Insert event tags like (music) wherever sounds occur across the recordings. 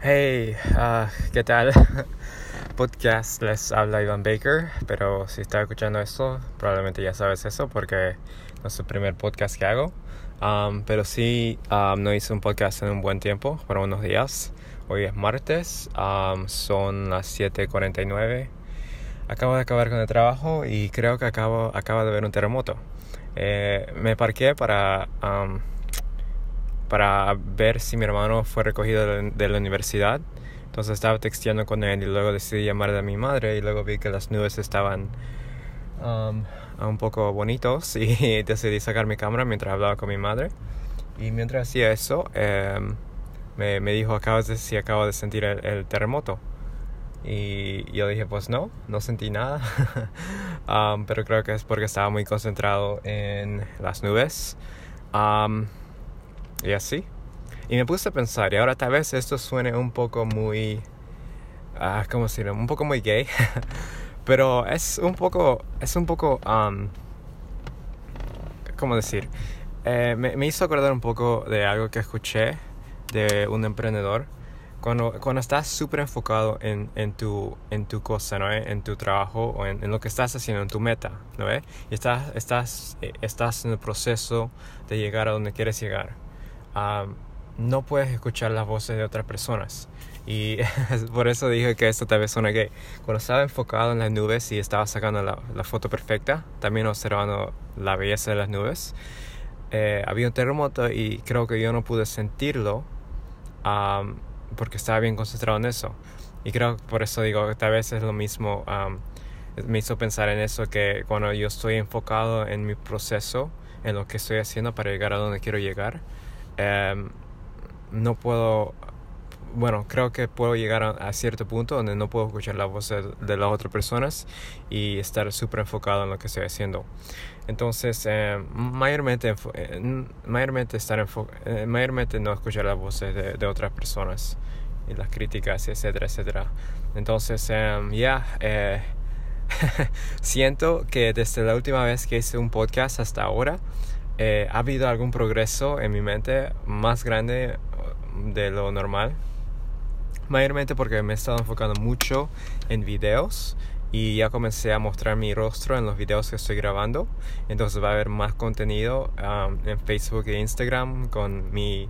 Hey, uh, ¿qué tal? (laughs) Podcast les habla Ivan Baker, pero si estás escuchando esto, probablemente ya sabes eso porque no es el primer podcast que hago. Um, pero sí, um, no hice un podcast en un buen tiempo, por unos días. Hoy es martes, um, son las 7:49. Acabo de acabar con el trabajo y creo que acabo, acaba de haber un terremoto. Eh, me parqué para para ver si mi hermano fue recogido de la universidad. Entonces estaba texteando con él y luego decidí llamar a mi madre y luego vi que las nubes estaban um, un poco bonitos (laughs) y decidí sacar mi cámara mientras hablaba con mi madre. Y mientras hacía eso, em, me, me, dijo, acabas de, si acabo de sentir el, terremoto. Y yo dije, pues no, no sentí nada. (laughs) Um, pero creo que es porque estaba muy concentrado en las nubes. Um, y así. Y me puse a pensar, y ahora tal vez esto suene un poco muy... Ah, ¿Cómo decirlo? Un poco muy gay. (laughs) Pero es un poco... Es un poco... Um, ¿Cómo decir? Eh, me, me, hizo acordar un poco de algo que escuché de un emprendedor. Cuando, cuando estás súper enfocado en, en, tu, en tu cosa, ¿no? En tu trabajo o en, lo que estás haciendo, en tu meta, ¿no? Y estás, estás, eh, estás en el proceso de llegar a donde quieres llegar no puedes escuchar las voces de otras personas. Y (laughs) por eso dije que esto tal vez suena gay. Cuando estaba enfocado en las nubes y estaba sacando la, foto perfecta, también observando la belleza de las nubes, eh, había un terremoto y creo que yo no pude sentirlo porque estaba bien concentrado en eso. Y creo que por eso digo que tal vez es lo mismo. me hizo pensar en eso que cuando yo estoy enfocado en mi proceso, en lo que estoy haciendo para llegar a donde quiero llegar, Em, no puedo, bueno, creo que puedo llegar a, cierto punto donde no puedo escuchar la voz de, las otras personas y estar súper enfocado en lo que estoy haciendo. Entonces, em, mayormente, eh, mayormente, estar eh, mayormente no escuchar las voces de, otras personas y las críticas, etcétera, etcétera. Entonces, em, ya, eh, (laughs) siento que desde la última vez que hice un podcast hasta ahora, eh, ha habido algún progreso en mi mente más grande uh, de lo normal. Mayormente porque me he estado enfocando mucho en videos y ya comencé a mostrar mi rostro en los videos que estoy grabando. Entonces va a haber más contenido um, en Facebook e Instagram con mi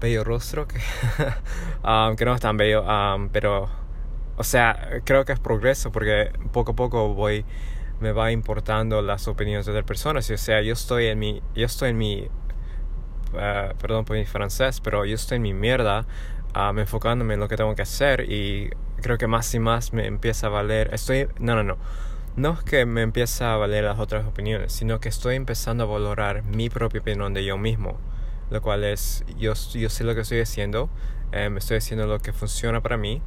bello rostro, que, (laughs) um, que no es tan bello, um, pero, o sea, creo que es progreso porque poco a poco voy me va importando las opiniones de otras personas. O sea, yo estoy en mi, yo estoy en mi, uh, perdón por mi francés, pero yo estoy en mi mierda, um, enfocándome en lo que tengo que hacer y creo que más y más me empieza a valer. Estoy, no, no, no. No es que me empieza a valer las otras opiniones, sino que estoy empezando a valorar mi propia opinión de yo mismo. Lo cual es, yo, yo sé lo que estoy haciendo, eh, estoy haciendo lo que funciona para mí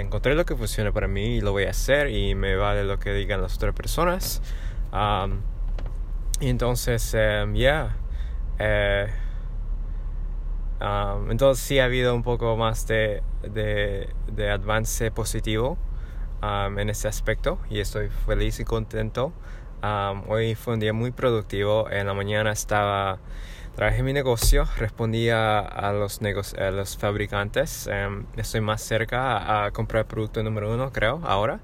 encontré lo que funciona para mí y lo voy a hacer y me vale lo que digan las otras personas. y entonces, em, ya. Eh, entonces sí ha habido un poco más de, de, de avance positivo en ese aspecto y estoy feliz y contento. hoy fue un día muy productivo. En la mañana estaba Trabajé mi negocio, respondía a los, a los fabricantes. Em, estoy más cerca a, comprar producto número uno, creo, ahora.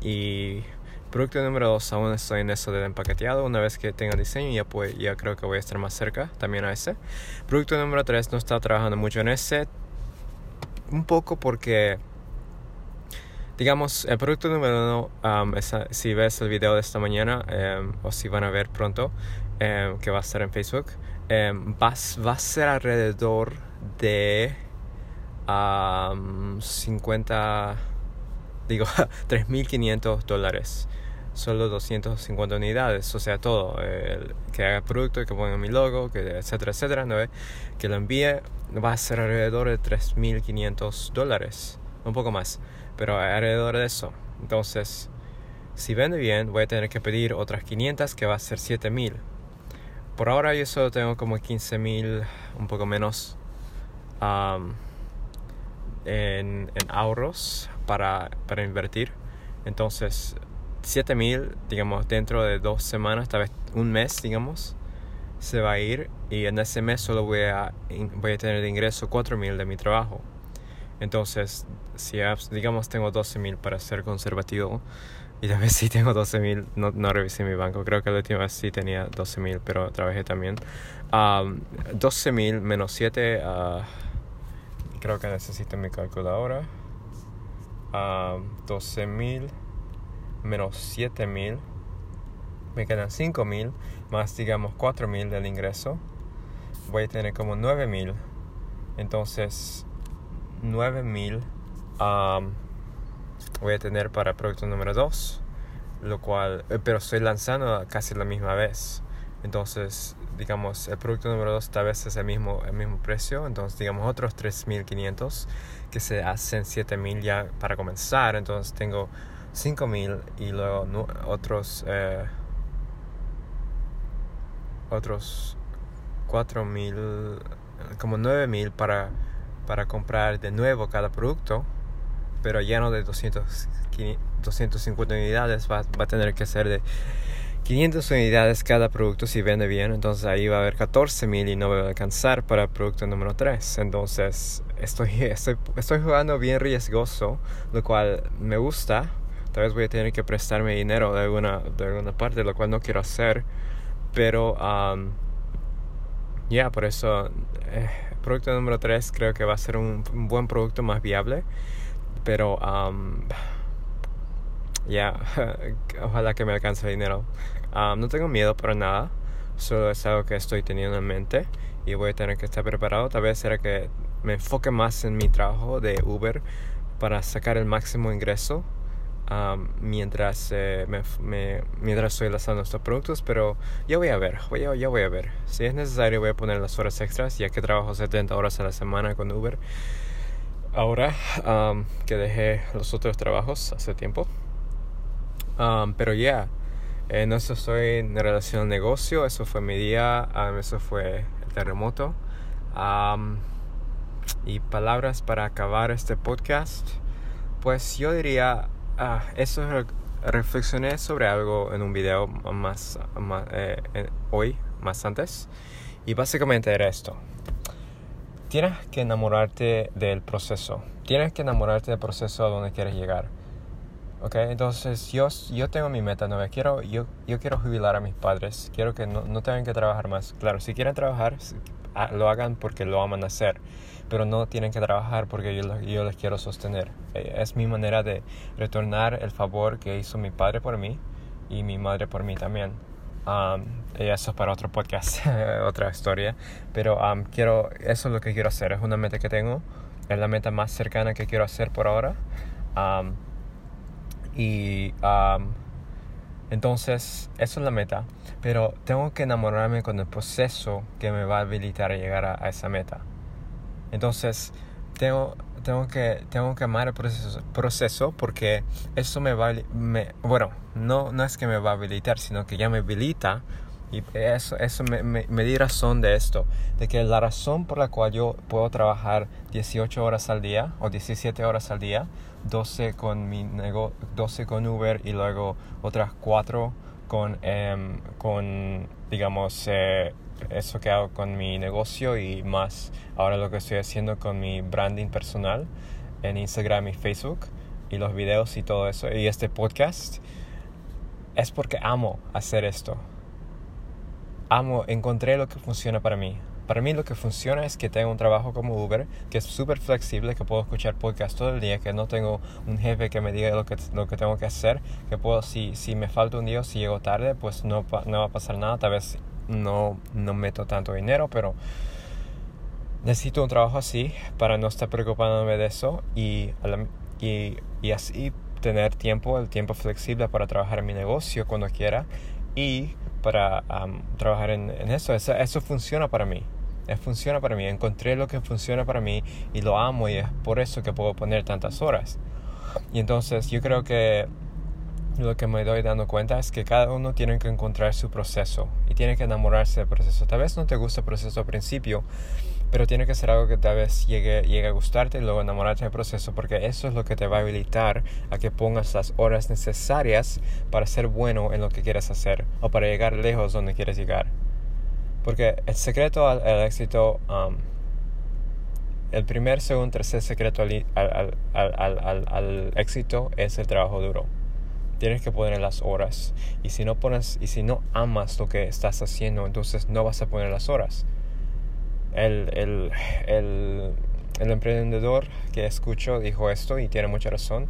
y producto número dos, aún estoy en eso del empaqueteado. Una vez que tenga diseño, ya, pues, ya creo que voy a estar más cerca también a ese. Producto número tres, no estaba trabajando mucho en ese. Un poco porque digamos, el producto número uno, si ves el video de esta mañana em, o si van a ver pronto, Em, que va a estar en Facebook, em, va, va, a ser alrededor de 50, digo, (laughs) 3.500 dólares. Solo 250 unidades, o sea, todo. que haga producto, que ponga mi logo, que etcétera, etcétera, ¿no? que lo envíe, va a ser alrededor de 3.500 dólares. Un poco más, pero alrededor de eso. Entonces, si vende bien, voy a tener que pedir otras 500, que va a ser 7.000 por ahora yo solo tengo como 15 mil, un poco menos, en, ahorros para, para invertir. Entonces, 7 mil, digamos, dentro de dos semanas, tal vez un mes, digamos, se va a ir. Y en ese mes solo voy a, voy a tener de ingreso 4 mil de mi trabajo. Entonces, si digamos tengo 12 mil para ser conservativo, y tal vez sí tengo 12 mil, no, no revisé mi banco, creo que la última vez sí tenía 12 mil, pero trabajé también. 12 mil menos 7, uh, creo que necesito mi calculadora. Uh, 12 mil menos 7 mil, me quedan 5 mil, más digamos 4 mil del ingreso. Voy a tener como 9 mil. Entonces, 9000 um, voy a tener para el producto número 2 lo cual eh, pero estoy lanzando casi la misma vez. Entonces digamos el producto número 2 tal vez es el mismo el mismo precio. Entonces digamos otros 3500 que se hacen 7000 ya para comenzar. Entonces tengo 5000 y luego otros eh, otros 4000 como 9000 para para comprar de nuevo cada producto, pero ya no de 200, 250 unidades, va, va, a tener que ser de 500 unidades cada producto si vende bien, entonces ahí va a haber 14 mil y no va a alcanzar para el producto número 3. Entonces estoy, (laughs) estoy, estoy jugando bien riesgoso, lo cual me gusta. Tal vez voy a tener que prestarme dinero de alguna, de alguna parte, lo cual no quiero hacer. Pero, um, ya, por eso... Eh, producto número 3 creo que va a ser un, buen producto más viable. Pero ya, (laughs) ojalá que me alcance el dinero. no tengo miedo para nada. Solo es algo que estoy teniendo en mente y voy a tener que estar preparado. Tal vez será que me enfoque más en mi trabajo de Uber para sacar el máximo ingreso mientras, eh, me, mientras estoy lanzando estos productos, pero ya voy a ver, voy a, ya voy a ver. Si es necesario voy a poner las horas extras, ya que trabajo 70 horas a la semana con Uber. Ahora que dejé los otros trabajos hace tiempo. pero ya, en eso estoy en relación al negocio, eso fue mi día, eso fue el terremoto. y palabras para acabar este podcast. Pues yo diría Ah, eso reflexioné sobre algo en un video más, eh, hoy, más antes. Y básicamente era esto. Tienes que enamorarte del proceso. Tienes que enamorarte del proceso a donde quieres llegar. ¿Ok? Entonces yo, yo tengo mi meta, ¿no? Quiero, yo, yo quiero jubilar a mis padres. Quiero que no, no tengan que trabajar más. Claro, si quieren trabajar, lo hagan porque lo aman hacer pero no tienen que trabajar porque yo, yo les quiero sostener. Eh, es mi manera de retornar el favor que hizo mi padre por mí y mi madre por mí también. Um, y eso es para otro podcast, (laughs) otra historia. Pero um, quiero, eso es lo que quiero hacer, es una meta que tengo, es la meta más cercana que quiero hacer por ahora. Um, y entonces, eso es la meta. Pero tengo que enamorarme con el proceso que me va a habilitar a llegar a esa meta. Entonces, tengo, tengo, que, tengo que amar el proceso, proceso porque eso me va, me, bueno, no, no es que me va a habilitar, sino que ya me habilita y eso, eso me, me, me, di razón de esto, de que la razón por la cual yo puedo trabajar 18 horas al día o 17 horas al día, 12 con, mi nego 12 con Uber y luego otras 4 con, em, con digamos, eh, eso que hago con mi negocio y más ahora lo que estoy haciendo con mi branding personal en Instagram y Facebook y los videos y todo eso y este podcast es porque amo hacer esto. Amo, encontré lo que funciona para mí. Para mí lo que funciona es que tengo un trabajo como Uber, que es súper flexible, que puedo escuchar podcast todo el día, que no tengo un jefe que me diga lo que, lo que tengo que hacer, que puedo, si, si me falta un día o si llego tarde, pues no, no va a pasar nada, tal vez no, no meto tanto dinero, pero necesito un trabajo así para no estar preocupándome de eso y, y, y así tener tiempo, el tiempo flexible para trabajar en mi negocio cuando quiera y para trabajar en, eso. eso. eso. funciona para mí. Es, funciona para mí. Encontré lo que funciona para mí y lo amo y es por eso que puedo poner tantas horas. Y entonces yo creo que lo que me doy dando cuenta es que cada uno tiene que encontrar su proceso y tiene que enamorarse del proceso. Tal vez no te guste el proceso al principio, pero tiene que ser algo que tal vez llegue, llegue a gustarte y luego enamorarte del proceso porque eso es lo que te va a habilitar a que pongas las horas necesarias para ser bueno en lo que quieres hacer o para llegar lejos donde quieres llegar. Porque el secreto al, éxito um, el primer, segundo, tercer secreto al, al, al, al, éxito es el trabajo duro. Tienes que poner las horas. Y si no pones, y si no amas lo que estás haciendo, entonces no vas a poner las horas. El, el, el, el emprendedor que escucho dijo esto y tiene mucha razón.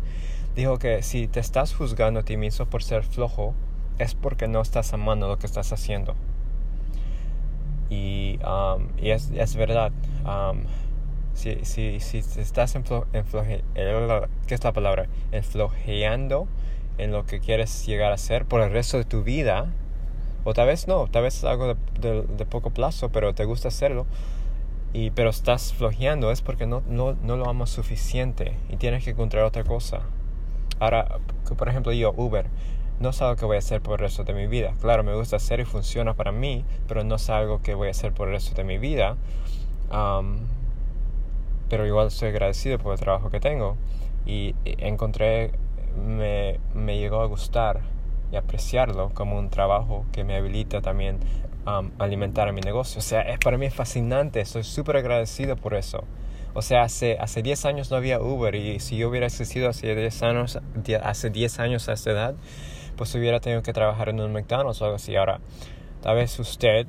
Dijo que si te estás juzgando a ti mismo por ser flojo, es porque no estás amando lo que estás haciendo. Y, um, y es, es, verdad. Um, si, si, si estás enfloje, ¿qué es la palabra? Enflojeando en lo que quieres llegar a ser por el resto de tu vida, o tal vez no, tal vez es algo de, poco plazo, pero te gusta hacerlo, y, pero estás flojeando, es porque no, no, no lo amas suficiente y tienes que encontrar otra cosa. Ahora, por ejemplo, yo, Uber, no es algo que voy a hacer por el resto de mi vida. Claro, me gusta hacer y funciona para mí, pero no es algo que voy a hacer por el resto de mi vida. pero igual estoy agradecido por el trabajo que tengo. Y encontré, me, me llegó a gustar y apreciarlo como un trabajo que me habilita también a alimentar a mi negocio. O sea, es, para mí es fascinante, estoy súper agradecido por eso. O sea, hace, hace 10 años no había Uber y si yo hubiera existido hace 10 años, hace 10 años a esta edad, pues hubiera tenido que trabajar en un McDonald's o algo así. Ahora, tal vez usted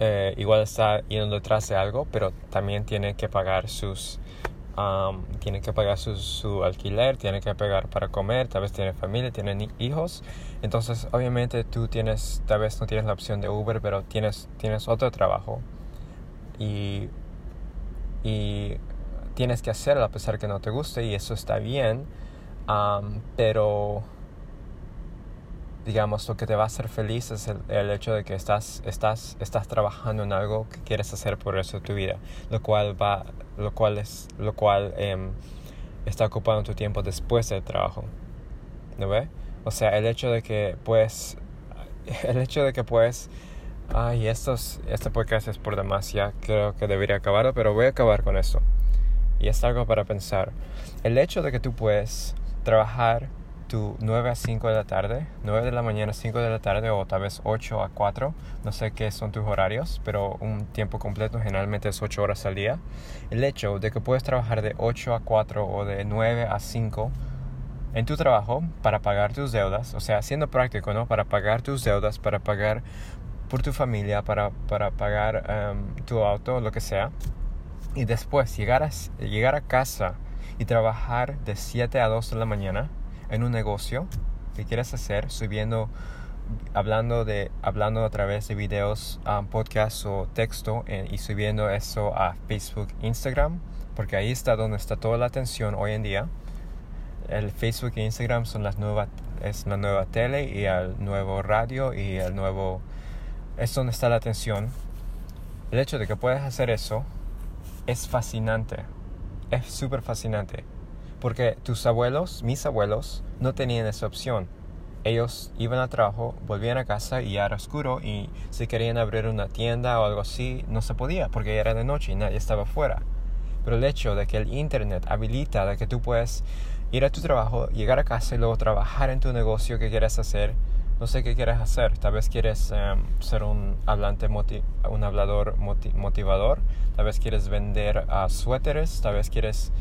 eh, igual está yendo detrás de algo, pero también tiene que pagar sus... tiene que pagar su, su, alquiler, tiene que pagar para comer, tal vez tiene familia, tiene hijos. Entonces, obviamente tú tienes, tal vez no tienes la opción de Uber, pero tienes, tienes otro trabajo. Y, y tienes que hacerlo a pesar que no te guste y eso está bien pero digamos lo que te va a hacer feliz es el, hecho de que estás, estás, estás trabajando en algo que quieres hacer por el resto tu vida, lo cual va, lo cual es, lo cual em, está ocupando tu tiempo después del trabajo, ¿no ve? O sea, el hecho de que puedes, (laughs) el hecho de que puedes, ay, estos, este podcast es por demás, ya creo que debería acabarlo, pero voy a acabar con esto. Y es algo para pensar. El hecho de que tú puedes trabajar tu 9 a 5 de la tarde, 9 de la mañana, 5 de la tarde o tal vez 8 a 4, no sé qué son tus horarios, pero un tiempo completo generalmente es 8 horas al día. El hecho de que puedes trabajar de 8 a 4 o de 9 a 5 en tu trabajo para pagar tus deudas, o sea, siendo práctico, ¿no? Para pagar tus deudas, para pagar por tu familia, para, para pagar em, tu auto, lo que sea. Y después llegar a, llegar a casa y trabajar de 7 a 2 de la mañana en un negocio que quieres hacer, subiendo, hablando, de, hablando a través de videos, um, podcasts o texto eh, y subiendo eso a Facebook, Instagram, porque ahí está donde está toda la atención hoy en día. El Facebook e Instagram son las nuevas, es la nueva tele y el nuevo radio y el nuevo, es donde está la atención. El hecho de que puedas hacer eso es fascinante es súper fascinante. Porque tus abuelos, mis abuelos, no tenían esa opción. Ellos iban a trabajo, volvían a casa y era oscuro y si querían abrir una tienda o algo así, no se podía porque ya era de noche y nadie estaba fuera. Pero el hecho de que el Internet habilita de que tú puedes ir a tu trabajo, llegar a casa y luego trabajar en tu negocio que quieres hacer, no sé qué quieres hacer. Tal vez quieres em, ser un hablante, un hablador motivador. Tal vez quieres vender uh, suéteres. Tal vez quieres,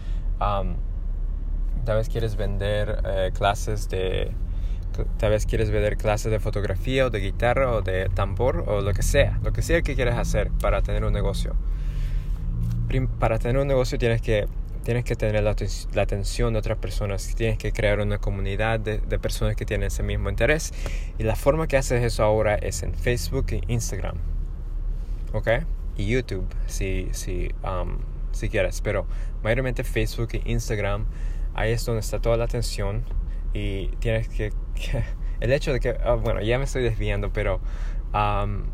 tal vez quieres vender eh, clases de, tal vez quieres vender clases de fotografía o de guitarra o de tambor o lo que sea, lo que sea que quieras hacer para tener un negocio. Para tener un negocio tienes que tienes que tener la, atención de otras personas, tienes que crear una comunidad de, personas que tienen ese mismo interés. Y la forma que haces eso ahora es en Facebook e Instagram. ¿Ok? Y YouTube, si, si, si quieres. Pero mayormente Facebook e Instagram, ahí es donde está toda la atención. Y tienes que... (laughs) el hecho de que... Ah, bueno, ya me estoy desviando, pero... Um,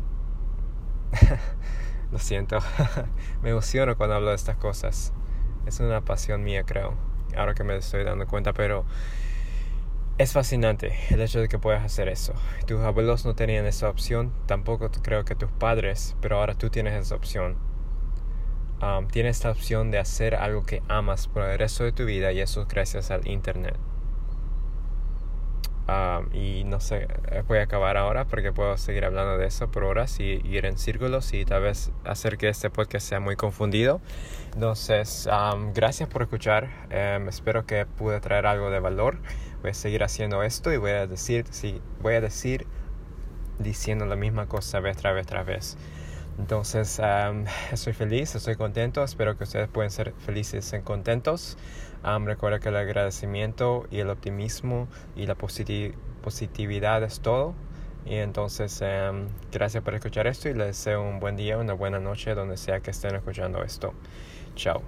(laughs) lo siento. (laughs) me emociono cuando hablo de estas cosas es una pasión mía, creo, ahora que me estoy dando cuenta, pero es fascinante el hecho de que puedas hacer eso. Tus abuelos no tenían esa opción, tampoco creo que tus padres, pero ahora tú tienes esa opción. Tienes la opción de hacer algo que amas por el resto de tu vida y eso gracias al Internet. y no sé, voy a acabar ahora porque puedo seguir hablando de eso por horas y, ir en círculos y tal vez hacer que este podcast sea muy confundido. Entonces, gracias por escuchar. Em, espero que pude traer algo de valor. Voy a seguir haciendo esto y voy a decir, sí, voy a decir diciendo la misma cosa vez tras vez tras vez. Entonces, estoy feliz, estoy contento. Espero que ustedes puedan ser felices y contentos. recuerda que el agradecimiento y el optimismo y la positividad es todo. Y entonces, gracias por escuchar esto y les deseo un buen día, una buena noche, donde sea que estén escuchando esto. Chao.